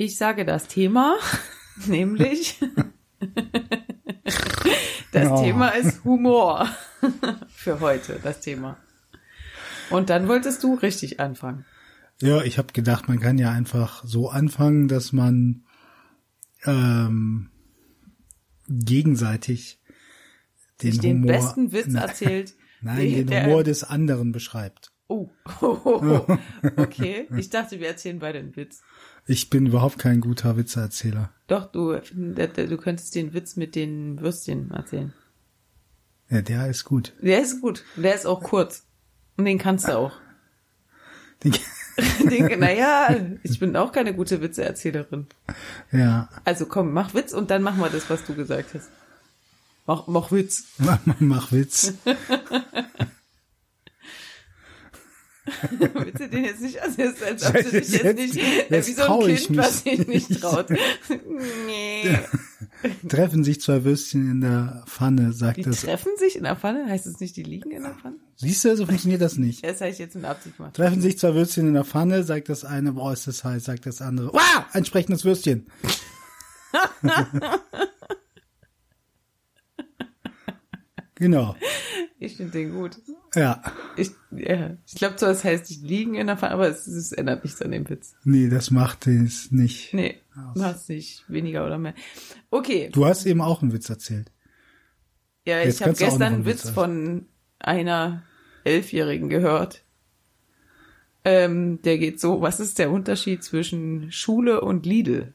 Ich sage das Thema, nämlich das Oh. Thema ist Humor für heute, das Thema. Und dann wolltest du richtig anfangen. Ja, ich habe gedacht, man kann ja einfach so anfangen, dass man ähm, gegenseitig den Sich den Humor, besten Witz Na- erzählt. nein, den der- Humor des anderen beschreibt. Oh, oh, oh, oh. okay. Ich dachte, wir erzählen beide einen Witz. Ich bin überhaupt kein guter Witzeerzähler. Doch, du, du könntest den Witz mit den Würstchen erzählen. Ja, der ist gut. Der ist gut. Der ist auch kurz. Und den kannst du auch. Den, Den, naja, ich bin auch keine gute Witzeerzählerin. ja, Also komm, mach Witz und dann machen wir das, was du gesagt hast. Mach, mach Witz. mach, mach Witz. Willst du den jetzt nicht? Also ist, als ob du dich jetzt nicht, Jetzt wie so ein Kind, was sich nicht traut. nee. Treffen sich zwei Würstchen in der Pfanne, sagt Die das. treffen sich in der Pfanne? Heißt es nicht, die liegen in der Pfanne? Siehst du, so funktioniert das nicht. Das habe ich jetzt in Absicht gemacht. Treffen sich zwei Würstchen in der Pfanne, sagt das eine, boah, ist das heiß, sagt das andere, wow, ein sprechendes Würstchen. genau, Ich finde den gut. ja. Ich, ja, ich glaube zwar, es heißt, die liegen in der Pfanne, aber es, es ändert nichts an dem Witz. Nee, das macht es nicht. Nee, machst nicht weniger oder mehr. Okay, Du hast eben auch einen Witz erzählt. ja, Jetzt ich habe gestern einen einen Witz Witz von einer Elfjährigen gehört. Ähm, der geht so, was ist der Unterschied zwischen Schule und Lidl?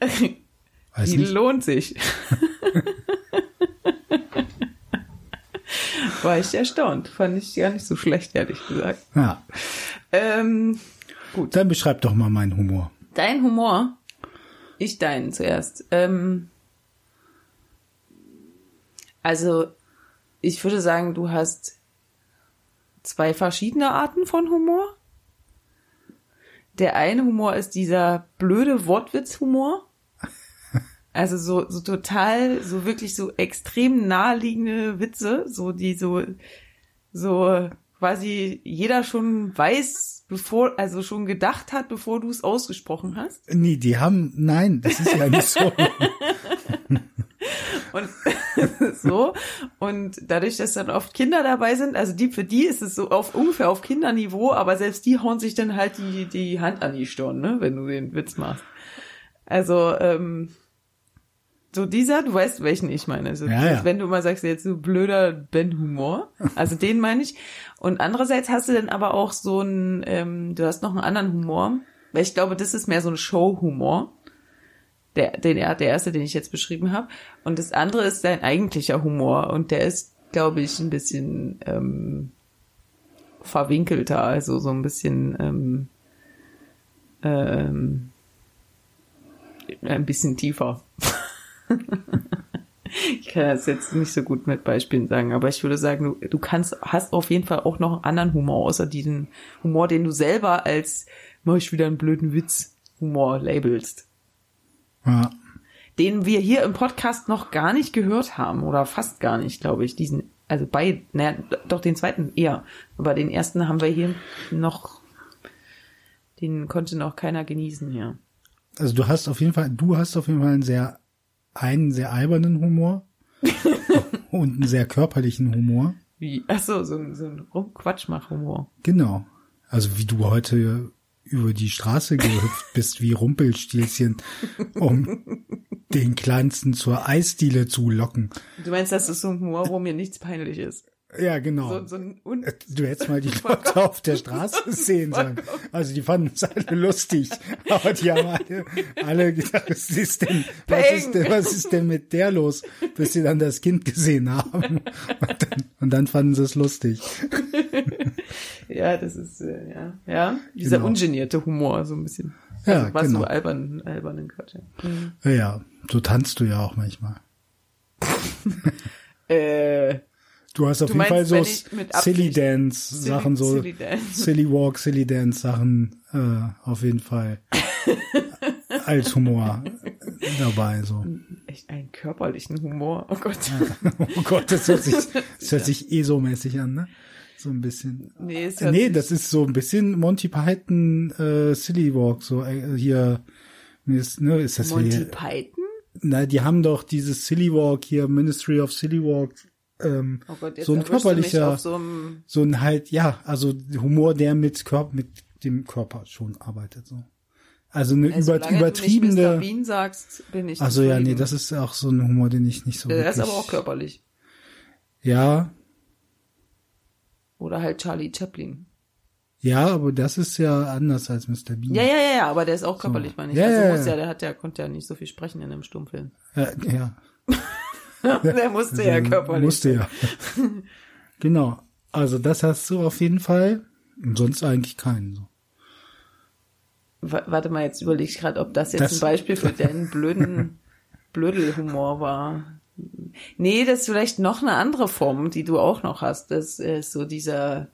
Weiß Lidl nicht. lohnt sich. War ich erstaunt. Fand ich gar nicht so schlecht, ehrlich gesagt. Ja. Ähm, Dann beschreib doch mal meinen Humor. Dein Humor, ich deinen zuerst. Ähm, also, ich würde sagen, du hast zwei verschiedene Arten von Humor. Der eine Humor ist dieser blöde Wortwitz-Humor. Also so, so total, so wirklich so extrem naheliegende Witze, so die so, so quasi jeder schon weiß, bevor, also schon gedacht hat, bevor du es ausgesprochen hast. Nee, die haben, nein, das ist ja nicht so. Und so. Und dadurch, dass dann oft Kinder dabei sind, also die, für die ist es so auf ungefähr auf Kinderniveau, aber selbst die hauen sich dann halt die, die Hand an die Stirn, ne, wenn du den Witz machst. Also, ähm, so dieser, du weißt, welchen ich meine. Also, Ja, ja. Wenn du mal sagst, jetzt so blöder Ben-Humor, also den meine ich. Und andererseits hast du dann aber auch so einen, ähm, du hast noch einen anderen Humor, weil ich glaube, das ist mehr so ein Show-Humor der, den, der erste, den ich jetzt beschrieben habe. Und das andere ist dein eigentlicher Humor. Und der ist, glaube ich, ein bisschen ähm, verwinkelter, also so ein bisschen ähm, ähm, ein bisschen tiefer. Ich kann das jetzt nicht so gut mit Beispielen sagen, aber ich würde sagen, du, du kannst, hast auf jeden Fall auch noch einen anderen Humor, außer diesen Humor, den du selber als mach ich wieder einen blöden Witz Humor labelst Ja. den wir hier im Podcast noch gar nicht gehört haben oder fast gar nicht, glaube ich. Diesen, also bei, naja, doch den zweiten eher, aber den ersten haben wir hier noch, den konnte noch keiner genießen hier. Also du hast auf jeden Fall, du hast auf jeden Fall einen sehr, einen sehr albernen Humor und einen sehr körperlichen Humor. Wie, ach so, so, ein- Rumquatschmach-Humor. Genau. Also wie du heute über die Straße gehüpft bist wie Rumpelstilzchen, um den Kleinsten zur Eisdiele zu locken. Du meinst, das ist so ein Humor, wo mir nichts peinlich ist. Ja, genau. So, so ein Un Du hättest mal die Leute auf der Straße sehen sollen. Also die fanden es alle lustig. Aber die haben alle, alle gedacht, was ist denn, was ist denn, was ist denn mit der los? Bis sie dann das Kind gesehen haben. Und dann, und dann fanden sie es lustig. ja, das ist, äh, ja, ja, dieser Genau. ungenierte Humor, so ein bisschen. Ja, also, was genau. so albern, albernen Quatsch. Ja. Mhm. Ja, so tanzt du ja auch manchmal. Äh, Du hast auf Du jeden Fall meinst, so ich mit Silly Dance Silly- Sachen, so Silly Dance. Silly Walk, Silly Dance Sachen äh, auf jeden Fall als Humor dabei. So. echt einen körperlichen Humor. Oh Gott. Oh Gott, das hört sich, das hört sich eh so mäßig an, ne? So ein bisschen. Nee, es Äh, hört nee, das ist so ein bisschen Monty Python äh, Silly Walk, so äh, hier ist, ne, ist das Monty hier, Python? na, die haben doch dieses Silly Walk hier, Ministry of Silly Walk, ähm, Oh Gott, so ein du körperlicher, so so ein halt, ja, also Humor, der mit Körper, mit dem Körper schon arbeitet, so. Also eine Also, über, du nicht Mr. übertriebene, Bean sagst, bin ich also ja, nee, das ist auch so ein Humor, den ich nicht so Der ist wirklich, aber auch körperlich. ja, Oder halt Charlie Chaplin. ja, aber das ist ja anders als Mr. Bean. Ja, ja, ja, ja, aber der ist auch körperlich, meine ich. Ja, also ja, muss ja. ja, der hat ja, konnte ja nicht so viel sprechen in einem Stummfilm. Äh, ja. der musste ja körperlich. Musste ja. genau. Also das hast du auf jeden Fall. Und sonst eigentlich keinen. So. Wa- Warte mal, jetzt überlege ich gerade, ob das jetzt Das- ein Beispiel für deinen blöden Blödelhumor war. Nee, das ist vielleicht noch eine andere Form, die du auch noch hast. Das ist so dieser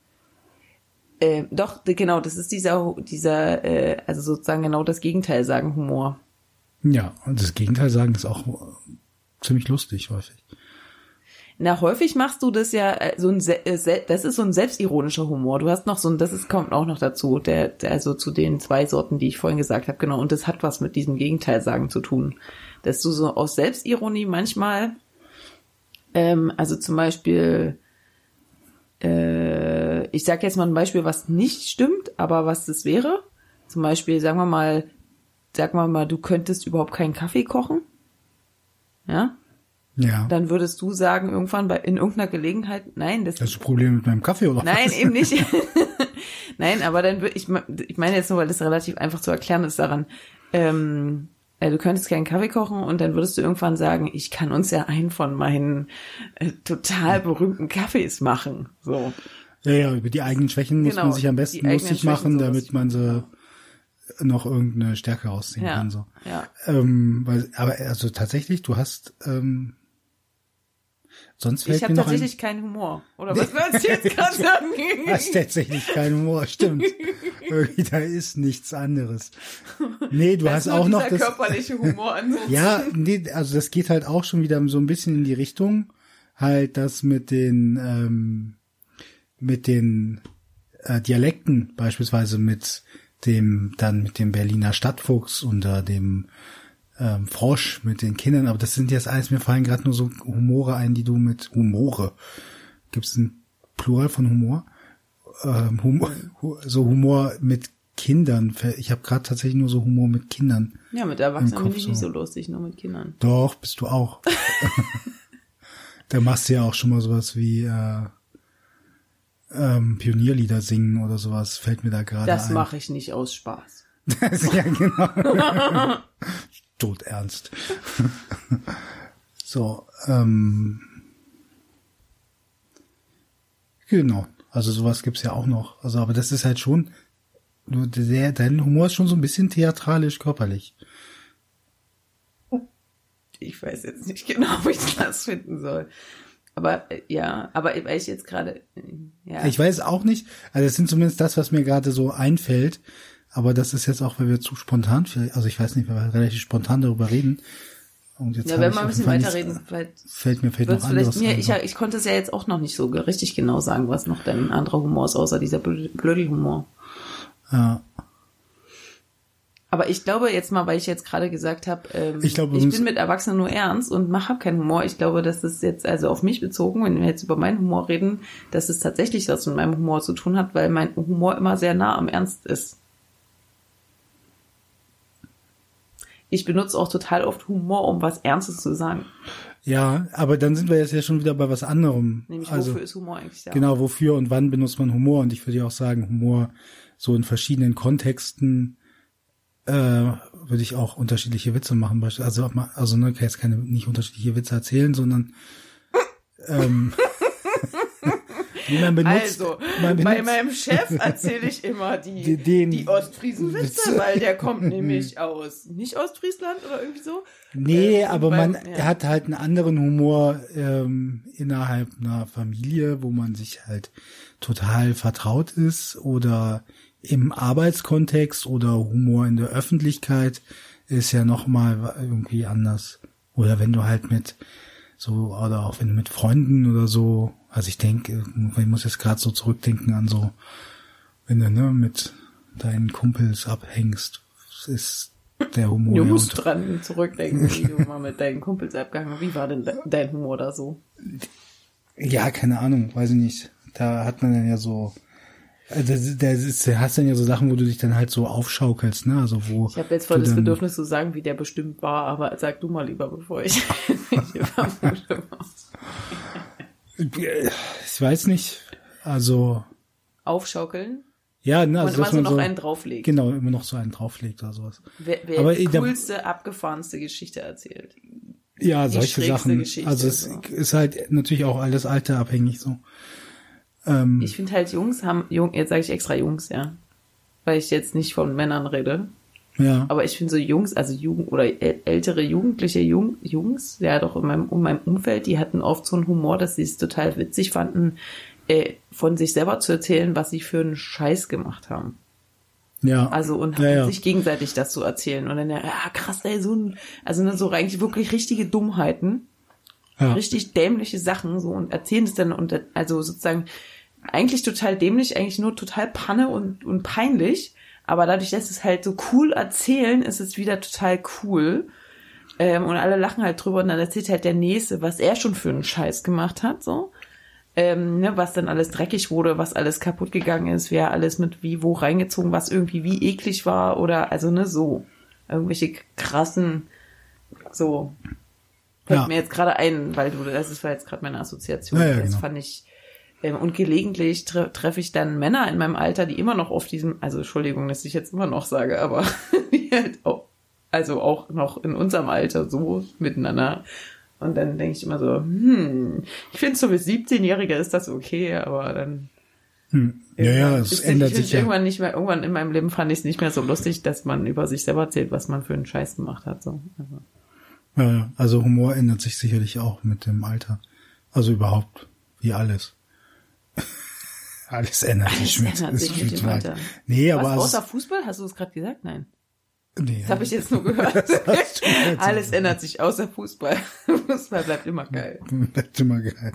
äh, doch, genau, das ist dieser, dieser, äh, also sozusagen genau das Gegenteil sagen, Humor. Ja, und das Gegenteil sagen ist auch ziemlich lustig häufig. Na, häufig machst du das ja, äh, so ein, äh, das ist so ein selbstironischer Humor. Du hast noch so ein, das ist, kommt auch noch dazu, der, der also zu den zwei Sorten, die ich vorhin gesagt habe, genau. Und das hat was mit diesem Gegenteil sagen zu tun. Dass du so aus Selbstironie manchmal, ähm, also zum Beispiel, äh, ich sag jetzt mal ein Beispiel, was nicht stimmt, aber was das wäre. Zum Beispiel, sagen wir mal, sag mal mal, du könntest überhaupt keinen Kaffee kochen. Ja, Ja. dann würdest du sagen, irgendwann bei, in irgendeiner Gelegenheit, nein, das, Hast du Probleme mit meinem Kaffee oder nein, was? eben nicht. nein, aber dann würde ich, ich meine jetzt nur, weil das relativ einfach zu erklären ist daran, ähm, äh, du könntest keinen Kaffee kochen und dann würdest du irgendwann sagen, ich kann uns ja einen von meinen äh, total berühmten Kaffees machen, so. Ja, ja, über die eigenen Schwächen muss Genau, man sich am besten lustig machen, damit man sie noch irgendeine Stärke rausziehen Ja, kann. So. ja. Ähm, weil, aber also tatsächlich, du hast ähm, sonst fällt Ich habe noch ein, tatsächlich keinen Humor. Oder was wolltest du jetzt gerade sagen? hast tatsächlich keinen Humor, stimmt. Irgendwie, da ist nichts anderes. Nee, du Das hast auch noch das. körperliche Humor ansonsten. Ja, nee, also das geht halt auch schon wieder so ein bisschen in die Richtung, halt das mit den ähm, mit den äh, Dialekten beispielsweise mit dem dann mit dem Berliner Stadtfuchs oder dem ähm, Frosch mit den Kindern, aber das sind jetzt alles, mir fallen gerade nur so Humore ein, die du mit Humore. Gibt es ein Plural von Humor? Ähm, Humor hu- so Humor mit Kindern. Ich habe gerade tatsächlich nur so Humor mit Kindern. Ja, mit Erwachsenen finde ich nicht so. so lustig, nur mit Kindern. Doch, bist du auch. da machst du ja auch schon mal sowas wie äh, ähm, Pionierlieder singen oder sowas, fällt mir da gerade Das mache ich nicht aus Spaß. Das, ja, genau. Tot ernst. so, ähm, genau. Also sowas gibt's ja auch noch. Also, aber das ist halt schon, der, dein Humor ist schon so ein bisschen theatralisch körperlich. Ich weiß jetzt nicht genau, wie ich das finden soll. Aber äh, ja, aber ich jetzt gerade, äh, ja. Ich weiß auch nicht. Also das sind zumindest das, was mir gerade so einfällt. Aber das ist jetzt auch, weil wir zu spontan, also ich weiß nicht, weil wir relativ spontan darüber reden. Und jetzt ja, wenn wir ein bisschen weiterreden, nichts- vielleicht Fällt mir vielleicht wird's noch vielleicht anderes mir, ich, ich konnte es ja jetzt auch noch nicht so richtig genau sagen, was noch dein anderer Humor ist, außer dieser Blö- Blödelhumor. ja. Aber ich glaube jetzt mal, weil ich jetzt gerade gesagt habe, ähm, Ich glaube, ich bin mit Erwachsenen nur ernst und mache keinen Humor. Ich glaube, das ist jetzt also auf mich bezogen, wenn wir jetzt über meinen Humor reden, dass es tatsächlich was mit meinem Humor zu tun hat, weil mein Humor immer sehr nah am Ernst ist. Ich benutze auch total oft Humor, um was Ernstes zu sagen. ja, aber dann sind wir jetzt ja schon wieder bei was anderem. Nämlich, also, wofür ist Humor eigentlich da? Genau, wofür und wann benutzt man Humor? Und ich würde ja auch sagen, Humor so in verschiedenen Kontexten äh, würde ich auch unterschiedliche Witze machen. Also, also ne, kann jetzt keine nicht unterschiedliche Witze erzählen, sondern ähm, man benutzt. Also, man benutzt bei meinem Chef erzähle ich immer die, den- die Ostfriesenwitze, Witze. weil der kommt nämlich aus nicht Ostfriesland oder irgendwie so. Nee, Ähm, aber beim- man ja. hat halt einen anderen Humor ähm, innerhalb einer Familie, wo man sich halt total vertraut ist oder im Arbeitskontext oder Humor in der Öffentlichkeit ist ja noch mal irgendwie anders. Oder wenn du halt mit so, oder auch wenn du mit Freunden oder so, also ich denke, ich muss jetzt gerade so zurückdenken an so, wenn du ne, mit deinen Kumpels abhängst, ist der Humor. Du ja musst unter- dran zurückdenken, wie du mal mit deinen Kumpels abgehangen Wie war denn de dein Humor da so? Ja, keine Ahnung, weiß ich nicht. Da hat man dann ja so, ist, da hast dann ja so Sachen, wo du dich dann halt so aufschaukelst, ne? Also wo Ich habe jetzt voll das Bedürfnis zu sagen, wie der bestimmt war, aber sag du mal lieber, bevor ich, ich weiß nicht. Also Aufschaukeln ja, ne, und also immer dass so noch so einen drauflegt. genau immer noch so einen drauflegt oder sowas. Wer, wer Aber die coolste, abgefahrenste Geschichte erzählt. Ja, Die solche Sachen. Geschichte, also es so. ist halt natürlich auch alles alterabhängig so. Ähm, Ich finde halt Jungs haben, Jung, jetzt sage ich extra Jungs, ja. Weil ich jetzt nicht von Männern rede. ja, Aber ich finde so Jungs, also Jugend oder äl- ältere Jugendliche Jung, Jungs, ja doch in meinem, in meinem Umfeld, die hatten oft so einen Humor, dass sie es total witzig fanden, äh, von sich selber zu erzählen, was sie für einen Scheiß gemacht haben. ja. Also und ja, ja. sich gegenseitig das zu erzählen. Und dann, ja, ja, krass, ey, so ein, also ne, so eigentlich wirklich richtige Dummheiten, ja. richtig dämliche Sachen, so und erzählen es dann und also sozusagen eigentlich total dämlich, eigentlich nur total Panne und, und peinlich. Aber dadurch, dass es halt so cool erzählen, ist es wieder total cool. Ähm, und alle lachen halt drüber und dann erzählt halt der Nächste, was er schon für einen Scheiß gemacht hat, so. Ähm, ne, was dann alles dreckig wurde, was alles kaputt gegangen ist, wer alles mit wie wo reingezogen, was irgendwie wie eklig war oder also ne so irgendwelche krassen so fällt Ja. mir jetzt gerade ein, weil du das ist war jetzt gerade meine Assoziation. Ja, ja, das genau. fand ich und gelegentlich tre treffe ich dann Männer in meinem Alter, die immer noch auf diesem, also Entschuldigung, dass ich jetzt immer noch sage, aber die halt auch, also auch noch in unserem Alter so miteinander. Und dann denke ich immer so, hm, ich finde so bis 17-Jährige ist das okay, aber dann Hm. Ja, ja, es ist ändert ich sich ja. irgendwann nicht mehr, irgendwann in meinem Leben fand ich es nicht mehr so lustig, dass man über sich selber erzählt, was man für einen Scheiß gemacht hat. So. Also, ja. Also Humor ändert sich sicherlich auch mit dem Alter. Also überhaupt, wie alles. Alles ändert sich Alles ändert sich mit dem Alter. Nee, was, aber es, außer Fußball? Hast du es gerade gesagt? Nein. nee, Das habe ich jetzt nur gehört. Alles ändert sich, außer Fußball. Fußball bleibt immer geil. Bleibt immer geil.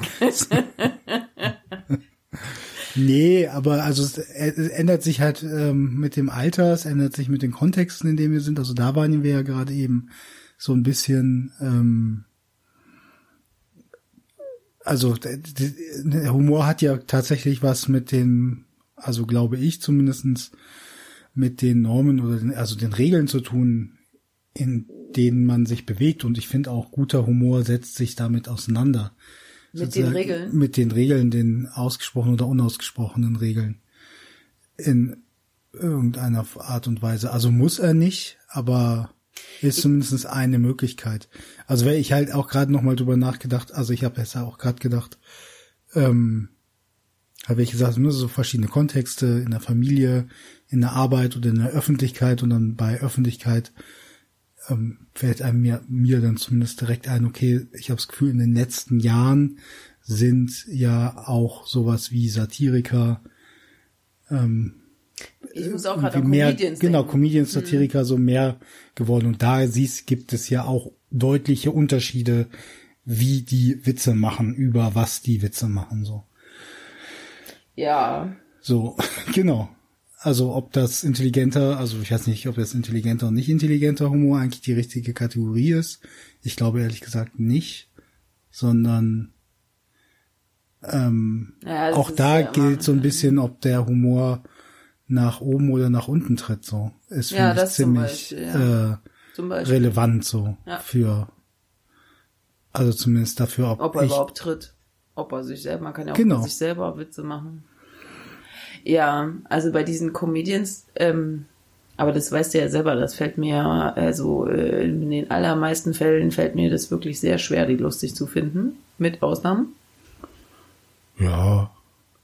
nee, aber also es, es ändert sich halt ähm, mit dem Alter, es ändert sich mit den Kontexten, in denen wir sind. Also da waren wir ja gerade eben so ein bisschen, ähm, also der Humor hat ja tatsächlich was mit den, also glaube ich zumindestens mit den Normen oder den, also den Regeln zu tun, in denen man sich bewegt. Und ich finde auch guter Humor setzt sich damit auseinander. Mit den Sozusagen Regeln? Mit den Regeln, den ausgesprochenen oder unausgesprochenen Regeln. In irgendeiner Art und Weise. Also muss er nicht, aber ist zumindest eine Möglichkeit. Also weil ich halt auch gerade nochmal drüber nachgedacht, also ich habe jetzt auch gerade gedacht, ähm, habe ich gesagt, nur so verschiedene Kontexte in der Familie, in der Arbeit oder in der Öffentlichkeit und dann bei Öffentlichkeit ähm, fällt einem mir, mir dann zumindest direkt ein, okay, ich habe das Gefühl, in den letzten Jahren sind ja auch sowas wie Satiriker, ähm, Ich muss auch gerade irgendwie an mehr, Comedians genau, denken. Comedians, Satiriker so mehr geworden. Und da siehst, gibt es ja auch deutliche Unterschiede, wie die Witze machen, über was die Witze machen, so. Ja, So, genau. Also ob das intelligenter, also ich weiß nicht, ob das intelligenter und nicht intelligenter Humor eigentlich die richtige Kategorie ist. Ich glaube ehrlich gesagt nicht, sondern ähm, Ja, auch da gilt so ein bisschen, ob der Humor nach oben oder nach unten tritt. So ist Ja, finde ich das zum ziemlich Beispiel, ja. äh, zum Beispiel. relevant so Ja. für, also zumindest dafür, ob, Ob er ich überhaupt tritt. Ob er sich selber, man kann ja auch Genau. sich selber Witze machen. Ja, also bei diesen Comedians, ähm, aber das weißt du ja selber, das fällt mir, also äh, in den allermeisten Fällen fällt mir das wirklich sehr schwer, die lustig zu finden. Mit Ausnahmen. ja,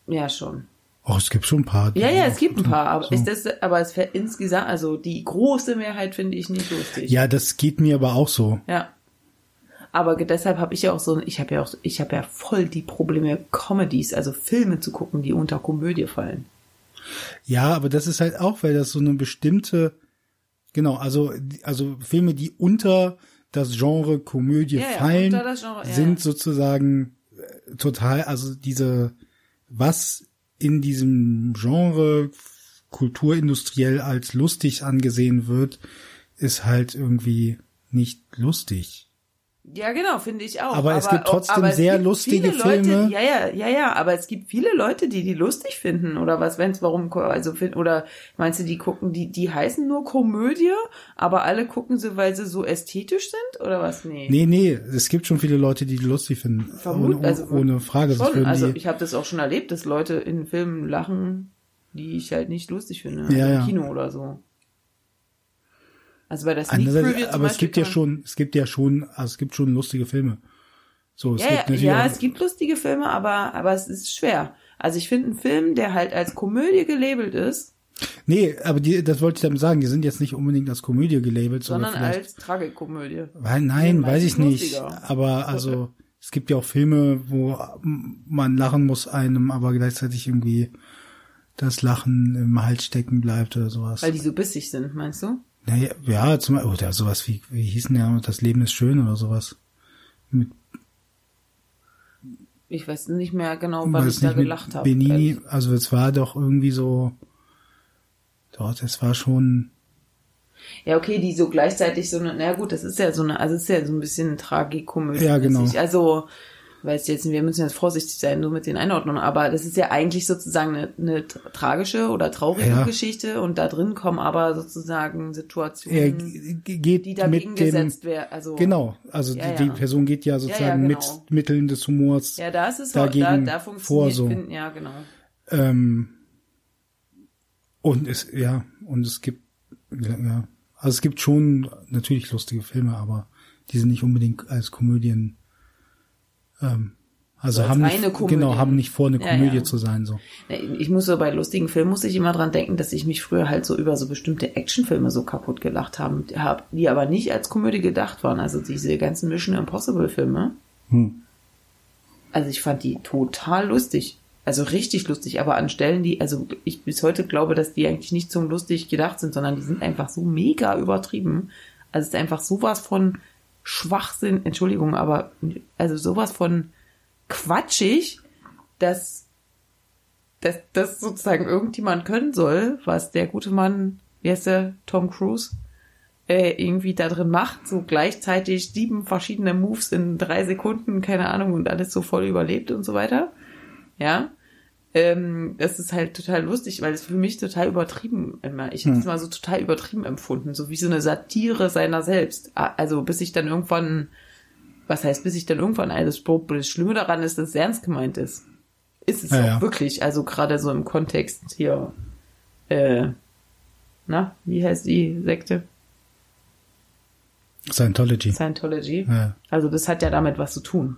Ja, schon. Auch es gibt schon ein paar. Ja, ja, es gibt ein paar, aber so. ist das, aber es fällt insgesamt, also die große Mehrheit finde ich nicht lustig. Ja, das geht mir aber auch so. Ja. Aber deshalb habe ich ja auch so, ich habe ja auch, ich habe ja voll die Probleme, Comedies, also Filme zu gucken, die unter Komödie fallen. Ja, aber das ist halt auch, weil das so eine bestimmte, genau, also, also Filme, die unter das Genre Komödie Ja, ja, fallen, das Genre, ja, sind ja. sozusagen äh, total, also diese, was in diesem Genre kulturindustriell als lustig angesehen wird, ist halt irgendwie nicht lustig. Ja, genau, finde ich auch. Aber es gibt trotzdem aber es sehr lustige Leute, Filme. Ja, ja, ja, ja, aber es gibt viele Leute, die die lustig finden oder was, wenn's warum, also oder meinst du, die gucken, die die heißen nur Komödie, aber alle gucken sie, weil sie so ästhetisch sind oder was? Nee. Nee, nee, es gibt schon viele Leute, die die lustig finden. Vermut- ohne, also ohne Frage. Schon, also ich habe das auch schon erlebt, dass Leute in Filmen lachen, die ich halt nicht lustig finde, also Ja, im ja. Kino oder so. Also bei der Sneak Preview Andererseits, zum aber es Beispiel gibt ja schon, es gibt ja schon, also es gibt schon lustige Filme. So, es Ja, gibt natürlich ja, es gibt lustige Filme, aber, aber es ist schwer. Also ich finde einen Film, der halt als Komödie gelabelt ist, Nee, aber die, das wollte ich damit sagen, die sind jetzt nicht unbedingt als Komödie gelabelt, sondern als Tragikomödie. weil, nein, weiß ich meistens nicht. lustiger. Aber also, es gibt ja auch Filme, wo man lachen muss einem, aber gleichzeitig irgendwie das Lachen im Hals stecken bleibt oder sowas. Weil die so bissig sind, meinst du? Naja, ja, zum Beispiel, oder sowas wie, wie hieß denn der, das Leben ist schön oder sowas. Mit, Ich weiß nicht mehr genau, das ich da gelacht habe. Benini, also es war doch irgendwie so, dort, es war schon, Ja, okay, die so gleichzeitig so eine, na gut, das ist ja so eine, also es ist ja so ein bisschen Tragikomödie. Ja, genau. Also, weiß jetzt, wir müssen jetzt vorsichtig sein, so mit den Einordnungen, aber das ist ja eigentlich sozusagen eine, eine tragische oder traurige Ja. Geschichte und da drin kommen aber sozusagen Situationen, die dagegen gesetzt werden. Also, genau, also Ja, die, die. Person geht ja sozusagen genau. mit Mitteln des Humors Ja, da ist es da, dagegen da vor, funktioniert, so. finden, ja, genau. Ähm, und es, ja, und es gibt, ja, also es gibt schon natürlich lustige Filme, aber die sind nicht unbedingt als Komödien, ähm, also als haben nicht, Komödie. genau, haben nicht vor, eine Ja, Komödie ja. zu sein, so. Ich muss so bei lustigen Filmen muss ich immer dran denken, dass ich mich früher halt so über so bestimmte Actionfilme so kaputt gelacht haben, hab, die aber nicht als Komödie gedacht waren. Also diese ganzen Mission Impossible Filme. Hm. Also ich fand die total lustig. Also richtig lustig, aber an Stellen, die, also ich bis heute glaube, dass die eigentlich nicht zum lustig gedacht sind, sondern die sind einfach so mega übertrieben. Also es ist einfach sowas von Schwachsinn, Entschuldigung, aber also sowas von quatschig, dass dass das sozusagen irgendjemand können soll, was der gute Mann, wie heißt der, Tom Cruise, äh, irgendwie da drin macht, so gleichzeitig sieben verschiedene Moves in drei Sekunden, keine Ahnung, und alles so voll überlebt und so weiter. Ja. Ähm, das ist halt total lustig, weil es für mich total übertrieben immer, ich habe es mal so total übertrieben empfunden, so wie so eine Satire seiner selbst. A- Also bis ich dann irgendwann, was heißt, bis ich dann irgendwann alles, das Schlimme daran ist, dass es ernst gemeint ist. Ist es Ja, auch ja. wirklich, also gerade so im Kontext hier, äh, na, wie heißt die Sekte? Scientology. Scientology. Ja. Also das hat ja damit was zu tun,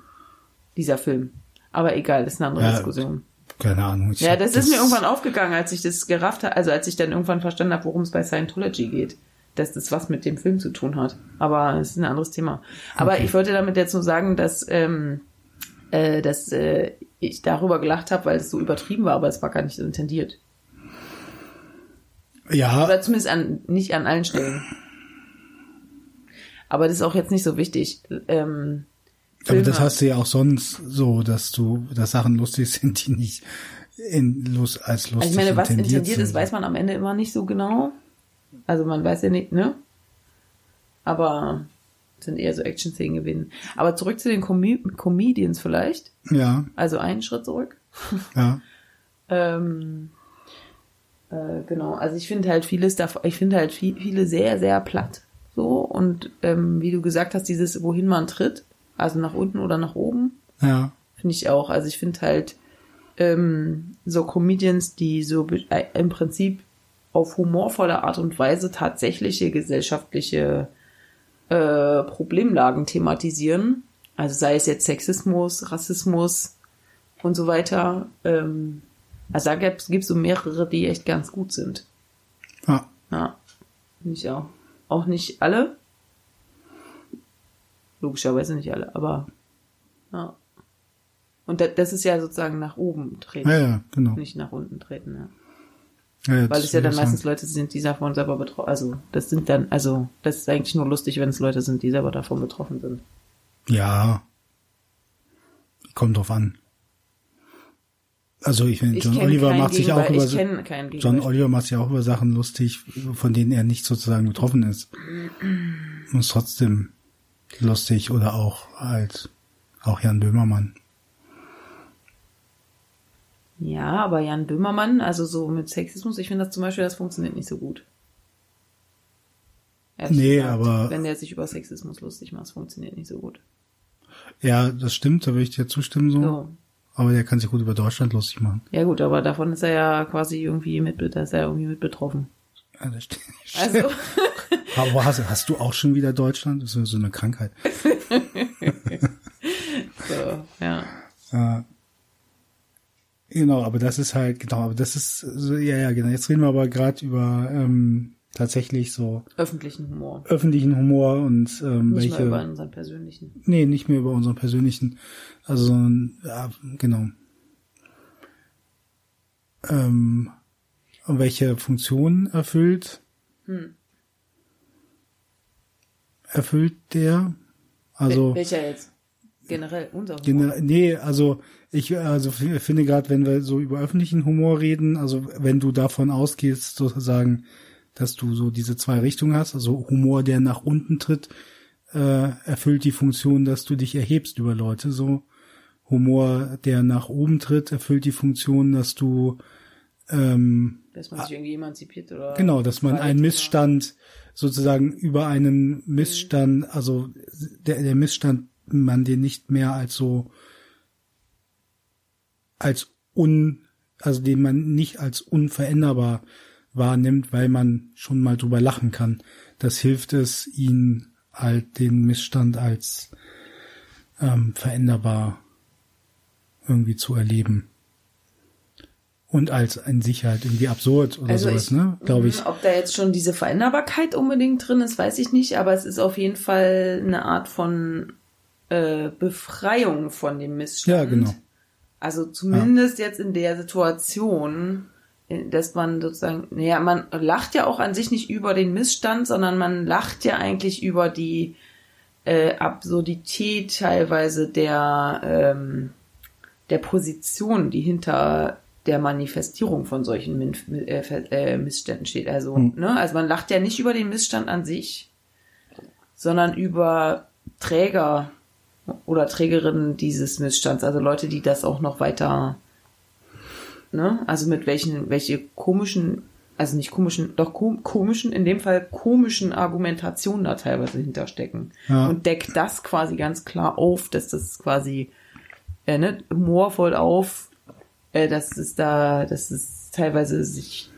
dieser Film. Aber egal, das ist eine andere Diskussion. Keine Ahnung. Ich Ja, hab das, ist mir irgendwann aufgegangen, als ich das gerafft habe, also als ich dann irgendwann verstanden habe, worum es bei Scientology geht. Dass das was mit dem Film zu tun hat. Aber es ist ein anderes Thema. Aber Okay. ich wollte damit jetzt nur sagen, dass, ähm, äh, dass äh, ich darüber gelacht habe, weil es so übertrieben war, aber es war gar nicht so intendiert. Ja, Oder zumindest an, nicht an allen Stellen. Aber das ist auch jetzt nicht so wichtig. Ähm, aber das Filme- hast du ja auch sonst so, dass du, dass Sachen lustig sind, die nicht in, lust, als lustig Also ich meine, was intendiert ist, weiß man am Ende immer nicht so genau. Also man weiß ja nicht, ne? Aber sind eher so Action-Szenen gewesen. Aber zurück zu den Com Comedians vielleicht. Ja, Also einen Schritt zurück. ja. Ähm, äh, genau, also ich finde halt vieles davon, ich finde halt viel, viele sehr, sehr platt. So, und ähm, wie du gesagt hast, dieses, wohin man tritt, also nach unten oder nach oben, Ja, Finde ich auch. Also ich finde halt ähm, so Comedians, die so äh, im Prinzip auf humorvolle Art und Weise tatsächliche gesellschaftliche äh, Problemlagen thematisieren. Also sei es jetzt Sexismus, Rassismus und so weiter. Ähm, also da gibt es so mehrere, die echt ganz gut sind. ja. Ja, finde ich auch. Auch nicht alle. Logischerweise nicht alle, aber ja. Und da, das ist ja sozusagen nach oben treten, Ja, ja, genau. nicht nach unten treten. Ja. Ja, Weil es ja dann ich meistens Leute sind, die davon selber betroffen, also das sind dann, also das ist eigentlich nur lustig, wenn es Leute sind, die selber davon betroffen sind. Ja. Kommt drauf an. Also ich finde, Ich John kenn Oliver macht sich auch über ich John. Oliver macht sich auch über Sachen lustig, von denen er nicht sozusagen betroffen ist. Ist trotzdem lustig oder auch halt auch Jan Böhmermann. Ja, aber Jan Böhmermann, also so mit Sexismus, ich finde das zum Beispiel, das funktioniert nicht so gut. Ehrlich Nee, aber- Wenn der sich über Sexismus lustig macht, funktioniert nicht so gut. Ja, das stimmt, da würde ich dir zustimmen so. So. Aber der kann sich gut über Deutschland lustig machen. Ja gut, aber davon ist er ja quasi irgendwie mit, da ist er irgendwie mit betroffen. Ja, das stimmt. Also, Aber hast, hast du auch schon wieder Deutschland? Das ist so eine Krankheit. so, ja. Äh, genau, aber das ist halt, genau, aber das ist, so, ja, ja, genau. Jetzt reden wir aber gerade über ähm, tatsächlich so Öffentlichen Humor. öffentlichen Humor und ähm, Nicht welche. mal über unseren persönlichen. Nee, nicht mehr über unseren persönlichen. Also, ja, genau. Ähm, welche Funktion erfüllt? Hm. Erfüllt der? Also, Wel- Welcher jetzt? Generell unser Humor. Gener nee, also ich also finde gerade, wenn wir so über öffentlichen Humor reden, also wenn du davon ausgehst, sozusagen, dass du so diese zwei Richtungen hast, also Humor, der nach unten tritt, äh, erfüllt die Funktion, dass du dich erhebst über Leute, so Humor, der nach oben tritt, erfüllt die Funktion, dass du ähm, Dass man sich irgendwie emanzipiert oder. Genau, dass man einen oder- Missstand sozusagen über einen Missstand, also der, der Missstand, man den nicht mehr als so als un, also den man nicht als unveränderbar wahrnimmt, weil man schon mal drüber lachen kann. Das hilft es, ihn halt den Missstand als ähm, veränderbar irgendwie zu erleben. Und als in sich halt irgendwie absurd oder Also sowas, ich, ne? Glaube ich. Mhm, Ob da jetzt schon diese Veränderbarkeit unbedingt drin ist, weiß ich nicht, aber es ist auf jeden Fall eine Art von äh, Befreiung von dem Missstand. Ja, genau. Also zumindest jetzt in der Situation, in- dass man sozusagen, naja, man lacht ja auch an sich nicht über den Missstand, sondern man lacht ja eigentlich über die äh, Absurdität teilweise der, ähm, der Position, die hinter der Manifestierung von solchen Min äh, äh, Missständen steht. Also, ne, also man lacht ja nicht über den Missstand an sich, sondern über Träger oder Trägerinnen dieses Missstands, also Leute, die das auch noch weiter, ne, also mit welchen, welche komischen, also nicht komischen, doch kom komischen, in dem Fall komischen Argumentationen da teilweise hinterstecken. Ja. Und deckt das quasi ganz klar auf, dass das quasi, äh, ne, humorvoll auf, äh, dass es da, dass es teilweise sich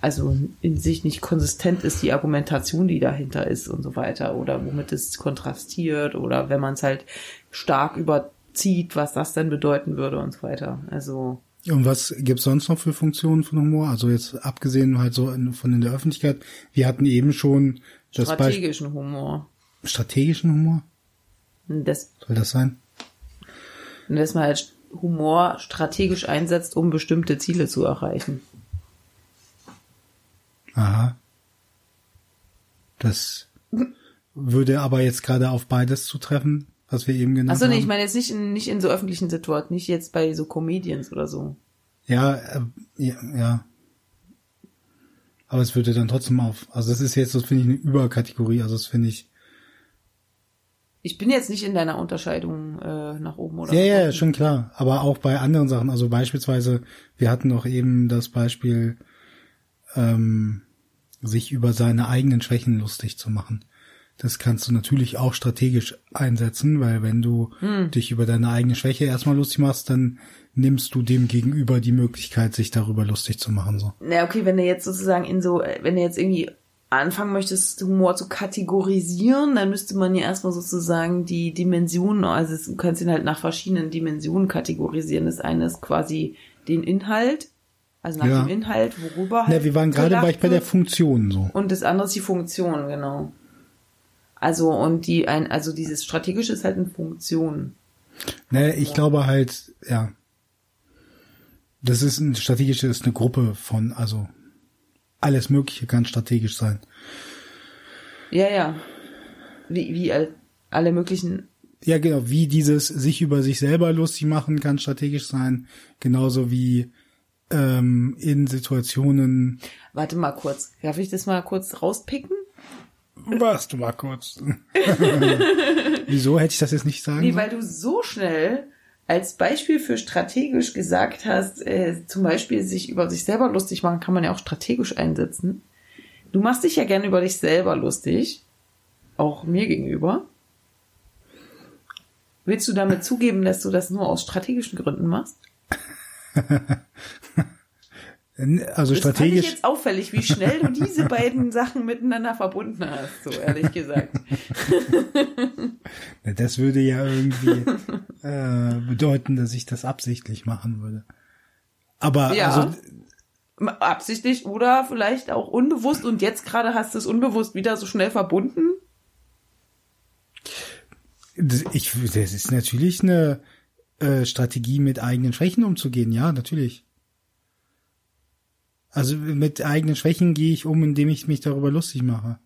also in sich nicht konsistent ist, die Argumentation, die dahinter ist und so weiter, oder womit es kontrastiert, oder wenn man es halt stark überzieht, was das denn bedeuten würde und so weiter. Also, Und was gibt's sonst noch für Funktionen von Humor? Also jetzt abgesehen halt so von in der Öffentlichkeit. Wir hatten eben schon das strategischen Humor. strategischen Humor. Das, Soll das sein? und dass man halt Humor strategisch einsetzt, um bestimmte Ziele zu erreichen. Aha. Das würde aber jetzt gerade auf beides zutreffen, was wir eben genannt Achso, nee, haben. ich meine jetzt nicht in, nicht in so öffentlichen Situationen, nicht jetzt bei so Comedians oder so. Ja, äh, ja, ja. Aber es würde dann trotzdem auf. Also das ist jetzt, das finde ich, eine Überkategorie. Also das finde ich. Ich bin jetzt nicht in deiner Unterscheidung äh, nach oben oder Ja, nach ja, unten. schon klar. Aber auch bei anderen Sachen. Also beispielsweise, wir hatten noch eben das Beispiel, ähm, sich über seine eigenen Schwächen lustig zu machen. Das kannst du natürlich auch strategisch einsetzen, weil wenn du Hm. dich über deine eigene Schwäche erstmal lustig machst, dann nimmst du dem Gegenüber die Möglichkeit, sich darüber lustig zu machen. So. Na, okay, wenn du jetzt sozusagen in so, äh, wenn du jetzt irgendwie anfangen möchtest, Humor zu kategorisieren, dann müsste man ja erstmal sozusagen die Dimensionen, also du kannst ihn halt nach verschiedenen Dimensionen kategorisieren. Das eine ist quasi den Inhalt, also nach Ja. dem Inhalt, worüber halt Na, wir waren gerade gelacht war ich bei der. Funktion so. Und das andere ist die Funktion, genau. Also, und die ein, also dieses strategische ist halt eine Funktion. Ne, ich glaube halt, ja. Das ist ein strategische, ist eine Gruppe von, also alles Mögliche kann strategisch sein. Ja, ja. Wie, wie all- alle möglichen. Ja, genau, wie dieses sich über sich selber lustig machen kann strategisch sein, genauso wie ähm, in Situationen. Warte mal kurz. Darf ich das mal kurz rauspicken? Warst du mal kurz. Wieso hätte ich das jetzt nicht sagen Nee, weil du so schnell als Beispiel für strategisch gesagt hast, äh, zum Beispiel sich über sich selber lustig machen, kann man ja auch strategisch einsetzen. Du machst dich ja gerne über dich selber lustig, auch mir gegenüber. Willst du damit zugeben, dass du das nur aus strategischen Gründen machst? Also Das fand ich strategisch. jetzt auffällig, wie schnell du diese beiden Sachen miteinander verbunden hast, so ehrlich gesagt. Das würde ja irgendwie äh, bedeuten, dass ich das absichtlich machen würde. Aber Ja. also Absichtlich oder vielleicht auch unbewusst und jetzt gerade hast du es unbewusst wieder so schnell verbunden? das- ich, das ist natürlich eine äh, Strategie, mit eigenen Schwächen umzugehen. Ja, natürlich. Also mit eigenen Schwächen gehe ich um, indem ich mich darüber lustig mache.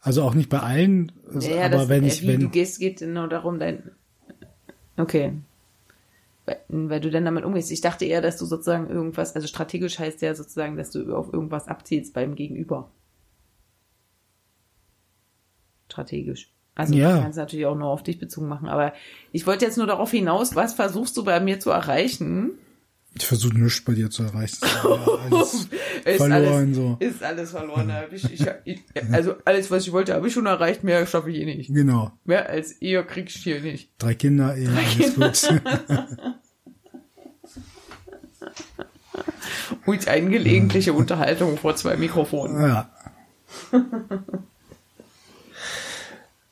Also auch nicht bei allen, also, Ja, aber das, wenn äh, ich, wie wenn du gehst, geht genau darum, dein. Okay. Weil, weil du denn damit umgehst. Ich dachte eher, dass du sozusagen irgendwas, also strategisch heißt ja sozusagen, dass du auf irgendwas abzielst beim Gegenüber. Strategisch. Also Ja. du kannst natürlich auch nur auf dich bezogen machen, aber ich wollte jetzt nur darauf hinaus, was versuchst du bei mir zu erreichen? Ich versuche nichts bei dir zu erreichen. Alles Ist verloren alles, so. Ist alles verloren. Ich, ich, ich, also alles, was ich wollte, habe ich schon erreicht. Mehr schaffe ich eh nicht. Genau. Mehr als ihr kriegst du hier nicht. Drei Kinder, ja, alles gut. Und eine gelegentliche Unterhaltung vor zwei Mikrofonen. ja.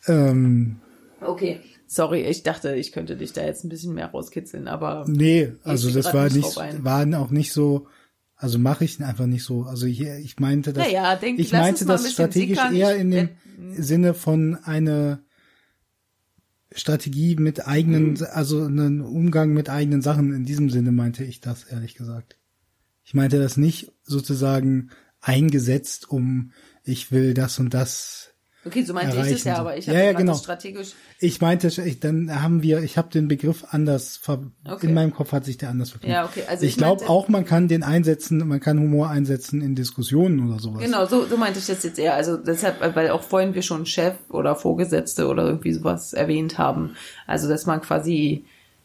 ähm, Okay. Sorry, ich dachte, ich könnte dich da jetzt ein bisschen mehr rauskitzeln, aber nee, also das war nicht waren auch nicht so, also mache ich einfach nicht so. Also hier, ich meinte das, Naja, denk- ich meinte das strategisch sickern. eher in dem äh, Sinne von einer Strategie mit eigenen, Mhm. also einen Umgang mit eigenen Sachen. In diesem Sinne meinte ich das, ehrlich gesagt. Ich meinte das nicht sozusagen eingesetzt, um ich will das und das okay, so meinte ich das ja, aber ich Ja, habe ja, gemeint, genau. strategisch. Ich meinte, ich, dann haben wir, ich habe den Begriff anders, ver Okay. in meinem Kopf hat sich der anders verknüpft. Ja, okay, also ich ich glaube auch, man kann den einsetzen, man kann Humor einsetzen in Diskussionen oder sowas. Genau, so, so meinte ich das jetzt eher. Also deshalb, weil auch vorhin wir schon Chef oder Vorgesetzte oder irgendwie sowas erwähnt haben. Also dass man quasi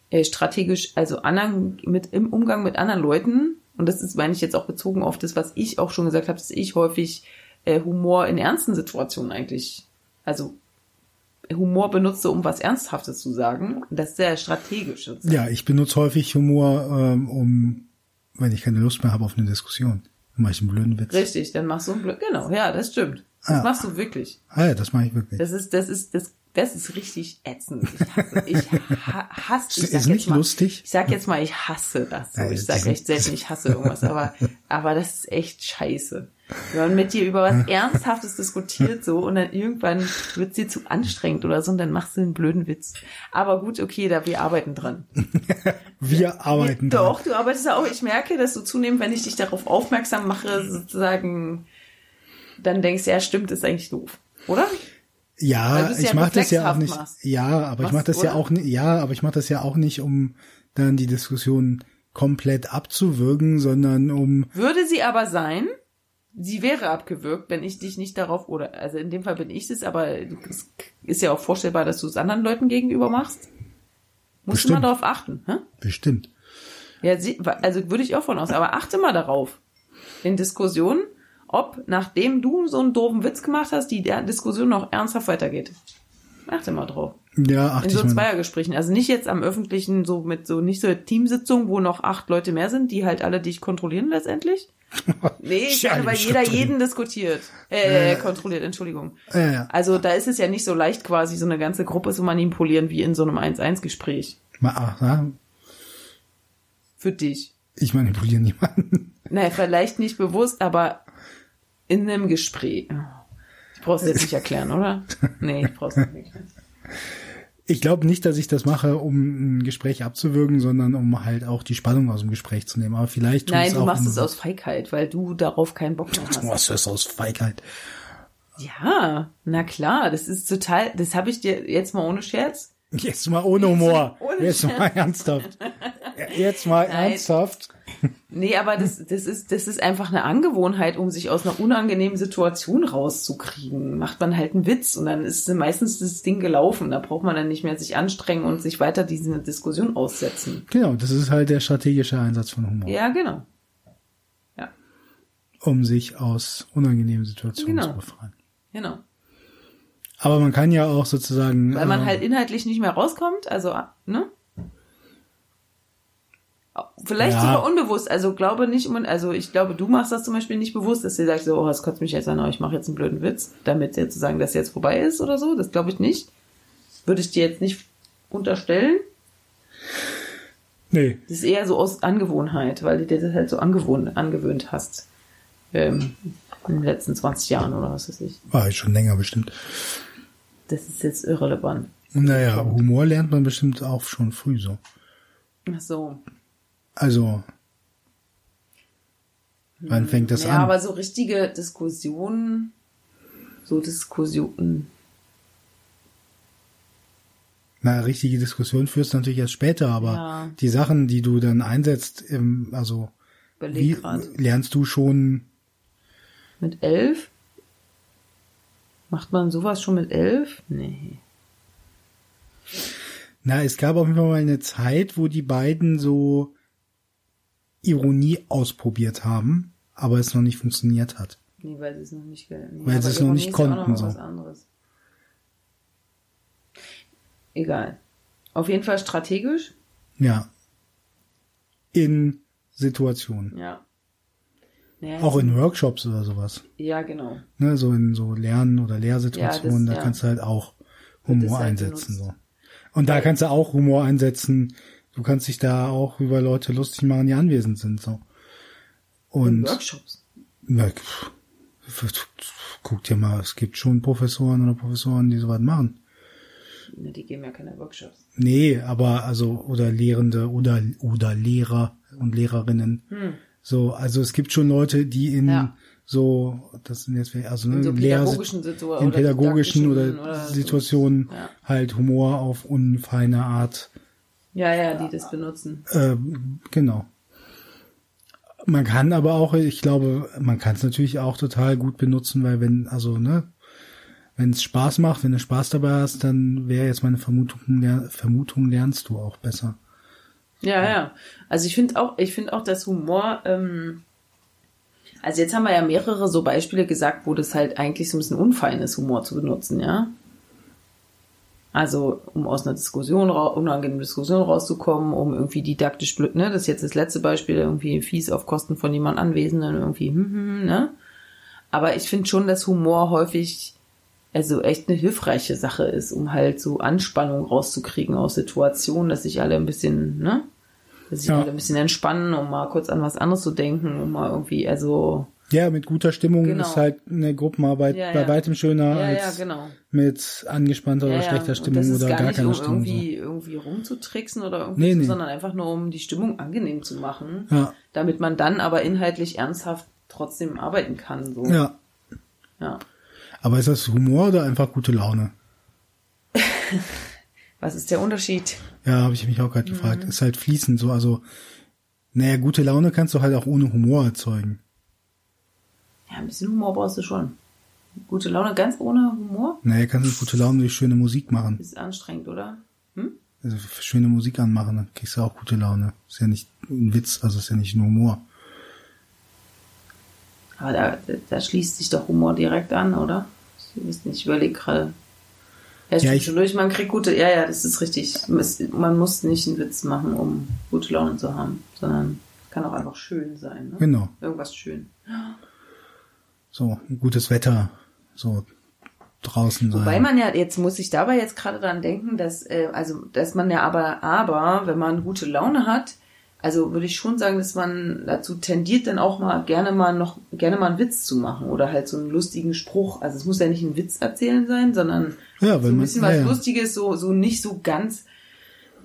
äh, strategisch, also anderen mit im Umgang mit anderen Leuten, und das ist, meine ich jetzt auch bezogen auf das, was ich auch schon gesagt habe, dass ich häufig äh, Humor in ernsten Situationen eigentlich, also Humor benutze, um was Ernsthaftes zu sagen. Das ist sehr strategisch. sozusagen. Ja, ich benutze häufig Humor, ähm, um, wenn ich keine Lust mehr habe auf eine Diskussion, mache ich einen blöden Witz. Richtig, dann machst du ein Glück. Genau, ja, das stimmt. Das Ja. machst du wirklich. Ah ja, das mache ich wirklich. Das ist, das ist, das, das ist richtig ätzend. Ich hasse, ich ha hasse, ich Ist sag nicht jetzt mal, lustig? Ich sag jetzt mal, ich hasse das. So. Ich sag echt selten, ich hasse irgendwas, aber, aber das ist echt scheiße. Wenn man mit dir über was Ernsthaftes diskutiert so und dann irgendwann wird dir zu anstrengend oder so und dann machst du einen blöden Witz. Aber gut, okay, da wir arbeiten dran. Wir arbeiten dran. Doch, du arbeitest ja auch. Ich merke, dass du zunehmend, wenn ich dich darauf aufmerksam mache, sozusagen, dann denkst, ja, stimmt, ist eigentlich doof. Oder? Ja, ich ja mache das ja auch nicht. machst. Ja, aber ich Machst, mache das ja oder? auch nicht. Ja, aber ich mache das ja auch nicht, um dann die Diskussion komplett abzuwürgen, sondern um Würde sie aber sein, sie wäre abgewürgt, wenn ich dich nicht darauf, oder, also in dem Fall bin ich es, aber es ist ja auch vorstellbar, dass du es anderen Leuten gegenüber machst. Musst du mal Bestimmt. darauf achten, hä? bestimmt. Ja, sie, also würde ich auch von aus, aber achte mal darauf. In Diskussionen, ob, nachdem du so einen doofen Witz gemacht hast, die Diskussion noch ernsthaft weitergeht. Achte mal drauf. Ja, achte In so. Zweiergesprächen. Also nicht jetzt am öffentlichen, so mit so, nicht so Teamsitzungen, wo noch acht Leute mehr sind, die halt alle dich kontrollieren letztendlich. Nee, ich meine, weil jeder Scheibenstruktur. jeden diskutiert. Äh, kontrolliert, Entschuldigung. Ja, ja. Also da ist es ja nicht so leicht quasi, so eine ganze Gruppe zu manipulieren wie in so einem 1-1-Gespräch. Mal, ach, ja, Für dich. ich manipuliere niemanden. Naja, vielleicht nicht bewusst, aber in einem Gespräch. Ich brauch's jetzt nicht erklären, oder? Nee, ich brauch's nicht erklären. Ich glaube nicht, dass ich das mache, um ein Gespräch abzuwürgen, sondern um halt auch die Spannung aus dem Gespräch zu nehmen. Aber vielleicht Nein, du auch machst es aus Feigheit, weil du darauf keinen Bock mehr hast. Du machst es aus Feigheit. Ja, na klar, das ist total, das habe ich dir jetzt mal ohne Scherz. Jetzt mal ohne Humor. Ohne Jetzt mal ernsthaft. Jetzt mal Nein. ernsthaft. Nee, aber das, das ist, das ist einfach eine Angewohnheit, um sich aus einer unangenehmen Situation rauszukriegen. Macht man halt einen Witz und dann ist meistens das Ding gelaufen. Da braucht man dann nicht mehr sich anstrengen und sich weiter diese Diskussion aussetzen. Genau, das ist halt der strategische Einsatz von Humor. Ja, genau. Um sich aus unangenehmen Situationen Genau. zu befreien. Genau. Aber man kann ja auch sozusagen. Weil man äh, halt inhaltlich nicht mehr rauskommt, also, ne? Vielleicht Ja. sogar unbewusst, also glaube nicht, also ich glaube, du machst das zum Beispiel nicht bewusst, dass du sagst, so, oh, das kotzt mich jetzt an, aber ich mache jetzt einen blöden Witz, damit sozusagen das jetzt vorbei ist oder so, das glaube ich nicht. Würde ich dir jetzt nicht unterstellen. Nee, Das ist eher so aus Angewohnheit, weil du dir das halt so angewohnt, angewöhnt hast. Ähm, in den letzten 20 Jahren oder was weiß ich. war ich schon länger bestimmt. Das ist jetzt irrelevant. Naja, Humor lernt man bestimmt auch schon früh so. Ach so. Also, wann fängt das ja, an? aber so richtige Diskussionen, so Diskussionen, Na, richtige Diskussion führst du natürlich erst später, aber Ja. die Sachen, die du dann einsetzt, also wie lernst du schon? Mit elf? Macht man sowas schon mit elf? Nee. Na, es gab auf jeden Fall mal eine Zeit, wo die beiden so Ironie ausprobiert haben, aber es noch nicht funktioniert hat. Nee, weil sie es noch nicht, nee, Weil sie es noch nicht konnten, mal so. Was anderes. Egal. Auf jeden Fall strategisch. Ja. In Situationen. Ja. Naja, Auch in Workshops oder sowas. Ja, genau. Ne, so in so Lern- oder Lehrsituationen, Ja, das- da ja. kannst du halt auch Humor halt einsetzen. So. Und da kannst du auch Humor einsetzen. Du kannst dich da auch über Leute lustig machen, die anwesend sind. So. In Und Workshops. na, guck dir mal, es gibt schon Professoren oder Professoren, die sowas machen. Ne, die geben ja keine Workshops. Nee, aber also oder Lehrende oder oder Lehrer und Lehrerinnen. So, also es gibt schon Leute, die in. Ja. so, das sind jetzt also ne, In so pädagogischen Situationen. in pädagogischen oder, didaktischen Situationen Ja. halt Humor auf unfeine Art. Ja, ja, die das benutzen. Ähm, genau. Man kann aber auch, ich glaube, man kann es natürlich auch total gut benutzen, weil wenn, also, ne, wenn es Spaß macht, wenn du Spaß dabei hast, dann wäre jetzt meine Vermutung, Vermutung lernst du auch besser. Ja, ja. Also ich finde auch, ich finde auch, dass Humor, ähm, also jetzt haben wir ja mehrere so Beispiele gesagt, wo das halt eigentlich so ein bisschen unfein ist, Humor zu benutzen, ja. Also, um aus einer Diskussion, unangenehmen Diskussion rauszukommen, um irgendwie didaktisch blöd, ne, das ist jetzt das letzte Beispiel, irgendwie fies auf Kosten von jemand Anwesenden, irgendwie, hm, hm, hm, ne. Aber ich finde schon, dass Humor häufig, also echt eine hilfreiche Sache ist, um halt so Anspannung rauszukriegen aus Situationen, dass sich alle ein bisschen, ne, sich Ja. alle ein bisschen entspannen, um mal kurz an was anderes zu denken, um mal irgendwie, also, Ja, mit guter Stimmung Genau. ist halt eine Gruppenarbeit Ja, bei ja. weitem schöner als genau. mit angespannter oder schlechter Stimmung oder gar, gar nicht, keiner um Stimmung. irgendwie, irgendwie rumzutricksen oder irgendwie, Nee, so, nee. sondern einfach nur, um die Stimmung angenehm zu machen, So. Damit man dann aber inhaltlich ernsthaft trotzdem arbeiten kann, so. ja. ja. Aber ist das Humor oder einfach gute Laune? Was ist der Unterschied? Ja, habe ich mich auch gerade gefragt. Mhm. Ist halt fließend so, also, naja, gute Laune kannst du halt auch ohne Humor erzeugen. Ja, ein bisschen Humor brauchst du schon. Gute Laune ganz ohne Humor Naja, kannst du gute Laune durch schöne Musik machen. ist anstrengend, oder? Also schöne Musik anmachen, dann kriegst du auch gute Laune. Ist ja nicht ein Witz, also ist ja nicht nur Humor. Aber da, da schließt sich doch Humor direkt an, oder? Ich weiß nicht, ich überlege gerade. Ja, Ja, stimmt ich- schon durch, man kriegt gute, ja, ja, das ist richtig. Man muss nicht einen Witz machen, um gute Laune zu haben, sondern kann auch einfach schön sein. Ne? Genau. Irgendwas schön. So, ein gutes Wetter, so draußen sein. Wobei man ja, jetzt muss ich dabei jetzt gerade dran denken, dass, äh, also, dass man ja aber, aber, wenn man gute Laune hat, also würde ich schon sagen, dass man dazu tendiert, dann auch mal gerne mal noch, gerne mal einen Witz zu machen oder halt so einen lustigen Spruch. Also es muss ja nicht ein Witz erzählen sein, sondern Ja, so ein man- bisschen ja, was ja. Lustiges, so, so nicht so ganz,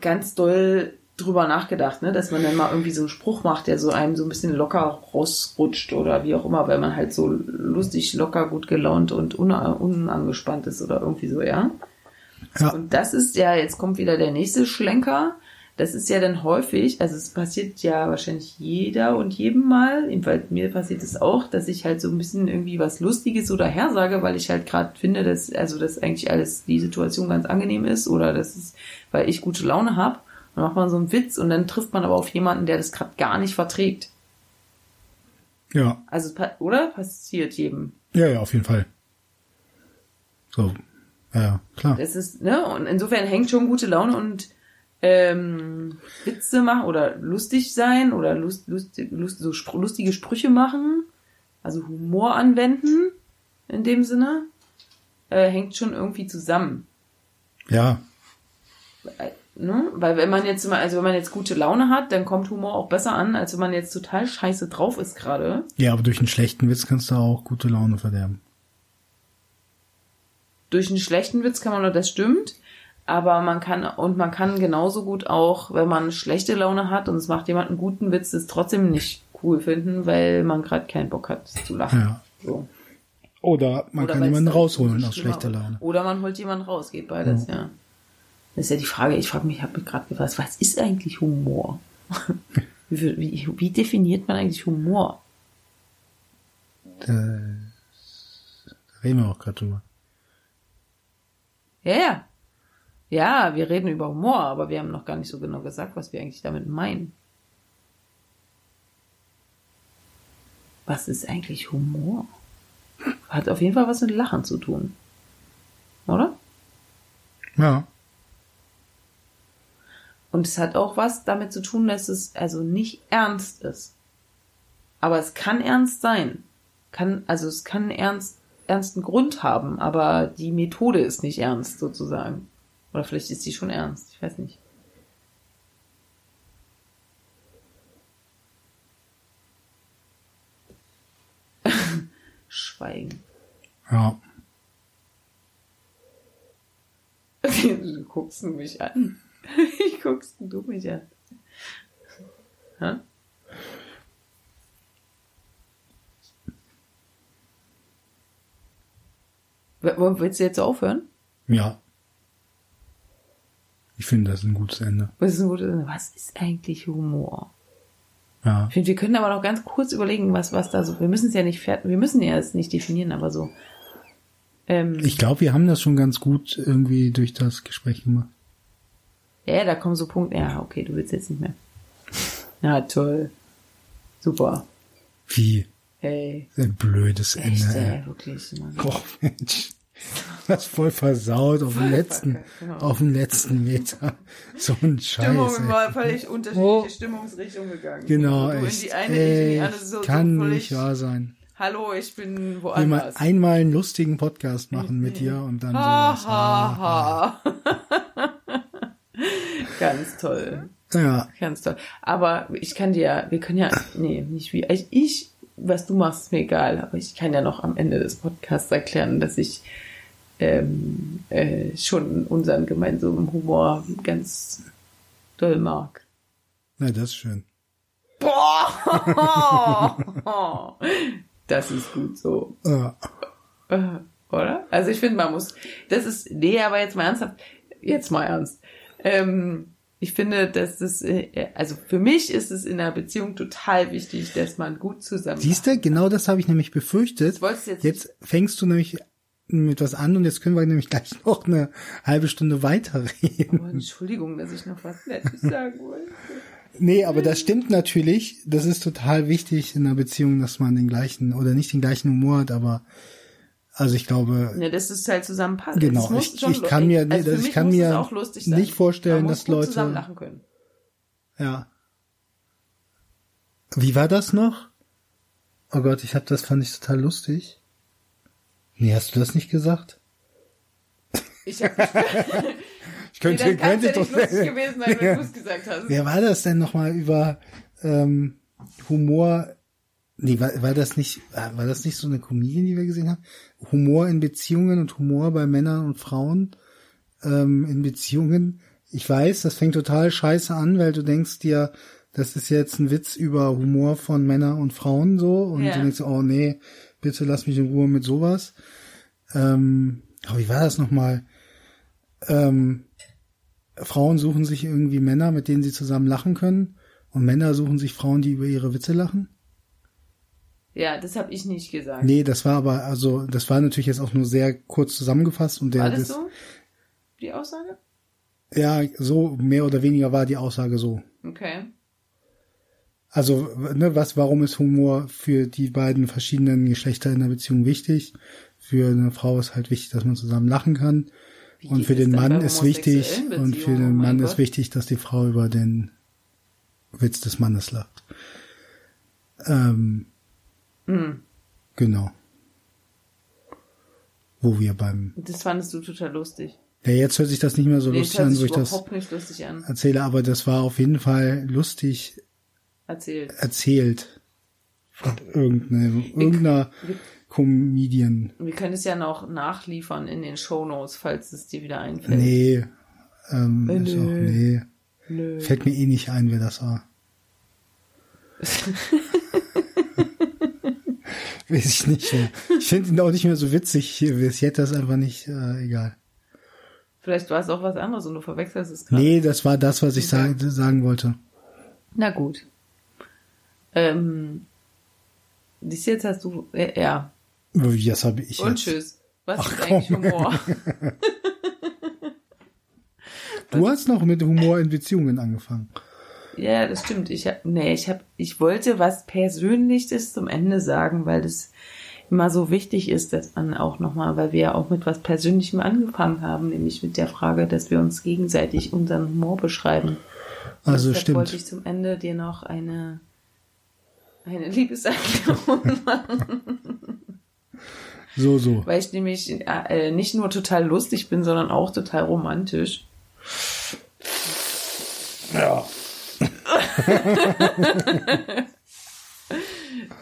ganz doll drüber nachgedacht, ne, dass man dann mal irgendwie so einen Spruch macht, der so einem so ein bisschen locker rausrutscht oder wie auch immer, weil man halt so lustig, locker, gut gelaunt und una- unangespannt ist oder irgendwie so, ja. Ja. Und das ist ja, jetzt kommt wieder der nächste Schlenker. Das ist ja dann häufig, also es passiert ja wahrscheinlich jeder und jedem Mal, jedenfalls mir passiert es auch, dass ich halt so ein bisschen irgendwie was Lustiges oder hersage, weil ich halt gerade finde, dass, also dass eigentlich alles, die Situation ganz angenehm ist oder das ist, weil ich gute Laune habe. Dann macht man so einen Witz und dann trifft man aber auf jemanden, der das gerade gar nicht verträgt. Ja, Also, es oder? Passiert jedem. ja, ja, auf jeden Fall. So, ja, ja, klar. Das ist, ne? Und insofern hängt schon gute Laune und ähm, Witze machen oder lustig sein oder lust, lust, lust, so spr lustige Sprüche machen, also Humor anwenden in dem Sinne, äh, hängt schon irgendwie zusammen. Ja, Äh, Ne? Weil wenn man jetzt mal, also wenn man jetzt gute Laune hat, dann kommt Humor auch besser an, als wenn man jetzt total scheiße drauf ist gerade. ja, aber durch einen schlechten Witz kannst du auch gute Laune verderben. durch einen schlechten Witz kann man nur, das stimmt, aber man kann, und man kann genauso gut auch, wenn man schlechte Laune hat und es macht jemand einen guten Witz, das trotzdem nicht cool finden, weil man gerade keinen Bock hat zu lachen. Ja. So. Oder man Oder kann jemanden rausholen aus schlechter. Laune. Oder man holt jemanden raus, geht beides, ja. Das ist ja die Frage, ich frage mich, ich habe mich gerade gefragt, was ist eigentlich Humor? wie, wie, wie definiert man eigentlich Humor? Da, da reden wir auch gerade drüber. Ja, ja. Ja, wir reden über Humor, aber wir haben noch gar nicht so genau gesagt, was wir eigentlich damit meinen. Was ist eigentlich Humor? Hat auf jeden Fall was mit Lachen zu tun. Oder? Ja, Und es hat auch was damit zu tun, dass es also nicht ernst ist. Aber es kann ernst sein. Kann, also es kann einen ernst, ernsten Grund haben, aber die Methode ist nicht ernst sozusagen. Oder vielleicht ist die schon ernst, ich weiß nicht. Schweigen. ja. Wie guckst du mich an? Wie guckst du mich an? Hä? Willst du jetzt aufhören? Ja. Ich finde, das ist ein gutes Ende. Was ist, ein gutes- was ist eigentlich Humor? Ja. Ich finde, wir können aber noch ganz kurz überlegen, was, was da so. Wir müssen es ja nicht fertig, wir müssen ja es nicht definieren, aber so. Ähm, Ich glaube, wir haben das schon ganz gut irgendwie durch das Gespräch gemacht. ja, da kommen so Punkte. Ja, okay, du willst jetzt nicht mehr. Ja, toll. Super. Wie? Hey. Ein blödes Echt, Ende. ey. wirklich. Mann. Oh Mensch. Das voll versaut auf dem letzten, genau. auf dem letzten Meter. So ein Stimmung Scheiß. ey. war völlig unterschiedliche Oh. Stimmungsrichtung gegangen. Genau, du in echt. die eine, ich in die andere. So, kann so nicht wahr sein. Hallo, ich bin Wir mal woanders. einmal einen lustigen Podcast machen mit dir und dann Ha, sowas. ha, ha. Ganz toll. Ja, Ganz toll. Aber ich kann dir, wir können ja, nee, nicht wie, ich, ich, was du machst, ist mir egal, aber ich kann ja noch am Ende des Podcasts erklären, dass ich ähm, äh, schon unseren gemeinsamen Humor ganz doll mag. na, das ist schön. Boah! Das ist gut so. Ja. Äh, Oder? Also ich finde, man muss, das ist, nee, aber jetzt mal ernsthaft, jetzt mal ernst. Ähm, ich finde, dass das, äh, also für mich ist es in einer Beziehung total wichtig, dass man gut zusammen. Siehst du, genau das habe ich nämlich befürchtet. Jetzt Jetzt fängst du nämlich mit was an und jetzt können wir nämlich gleich noch eine halbe Stunde weiterreden. Oh, Entschuldigung, dass ich noch was Nettes sagen wollte. Nee, aber das stimmt natürlich. Das ist total wichtig in einer Beziehung, dass man den gleichen oder nicht den gleichen Humor hat, aber also ich glaube, Ja, das ist halt zusammenpassen. Genau, ich- ich kann mir- nee, also das- ich kann mir nicht vorstellen, dass Leute- zusammen lachen können. ja. Wie war das noch? Oh Gott, ich hab das fand ich total lustig. Nee, hast du das nicht gesagt? Ich habe Ich könnte, nee, könnte ja nicht doch lustig gewesen sein, wenn du es gesagt hast. Wer war das denn nochmal über ähm, Humor? Nee, war, war das nicht, war das nicht so eine Comedian, die wir gesehen haben? Humor in Beziehungen und Humor bei Männern und Frauen ähm, in Beziehungen. Ich weiß, das fängt total scheiße an, weil du denkst dir, das ist jetzt ein Witz über Humor von Männern und Frauen so und Ja. du denkst, oh nee, bitte lass mich in Ruhe mit sowas. Ähm, aber wie war das nochmal? Ähm, Frauen suchen sich irgendwie Männer, mit denen sie zusammen lachen können. Und Männer suchen sich Frauen, die über ihre Witze lachen. Ja, das habe ich nicht gesagt. Nee, das war aber, also, das war natürlich jetzt auch nur sehr kurz zusammengefasst und der, War das das, so? Die Aussage? ja, so mehr oder weniger war die Aussage so. Okay. Also, ne, was, warum ist Humor für die beiden verschiedenen Geschlechter in der Beziehung wichtig? Für eine Frau ist halt wichtig, dass man zusammen lachen kann. Wie und für den denn Mann ist wichtig, und für den Oh Mann ist wichtig, dass die Frau über den Witz des Mannes lacht. Ähm, Hm. Genau. Wo wir beim. Das fandest du total lustig. Ja, jetzt hört sich das nicht mehr so Nee, lustig an, wo ich das lustig an. erzähle, aber das war auf jeden Fall lustig Erzählt. erzählt. Von irgendeiner, irgendeiner Comedian. Wir können es ja noch nachliefern in den Shownotes, falls es dir wieder einfällt. Nee. Ähm, Äh, ist auch, nö. nee. Nö. Fällt mir eh nicht ein, wer das war. Weiß ich nicht mehr. Ich finde ihn auch nicht mehr so witzig. Ich hätte das einfach nicht, äh, egal. Vielleicht war es auch was anderes und du verwechselst es gerade. Nee, das war das, was ich Okay. sagen, sagen wollte. Na gut. Ähm, dies jetzt hast du, äh, ja. Das habe ich Und jetzt. tschüss. Was Ach, ist eigentlich komm. Humor? Du hast noch mit Humor in Beziehungen angefangen. ja, das stimmt. Ich hab, nee, ich hab, ich wollte was Persönliches zum Ende sagen, weil das immer so wichtig ist, dass man auch nochmal, weil wir ja auch mit was Persönlichem angefangen haben, nämlich mit der Frage, dass wir uns gegenseitig unseren Humor beschreiben. Also Deshalb wollte stimmt. ich zum Ende dir noch eine, eine Liebeserklärung machen, So, so. weil ich nämlich äh, nicht nur total lustig bin, sondern auch total romantisch. Ja.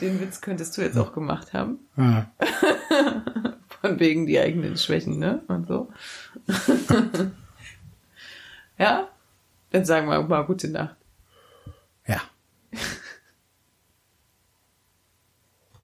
Den Witz könntest du jetzt auch gemacht haben. Ah. Von wegen die eigenen Schwächen, ne? Und so. ja? Dann sagen wir mal gute Nacht.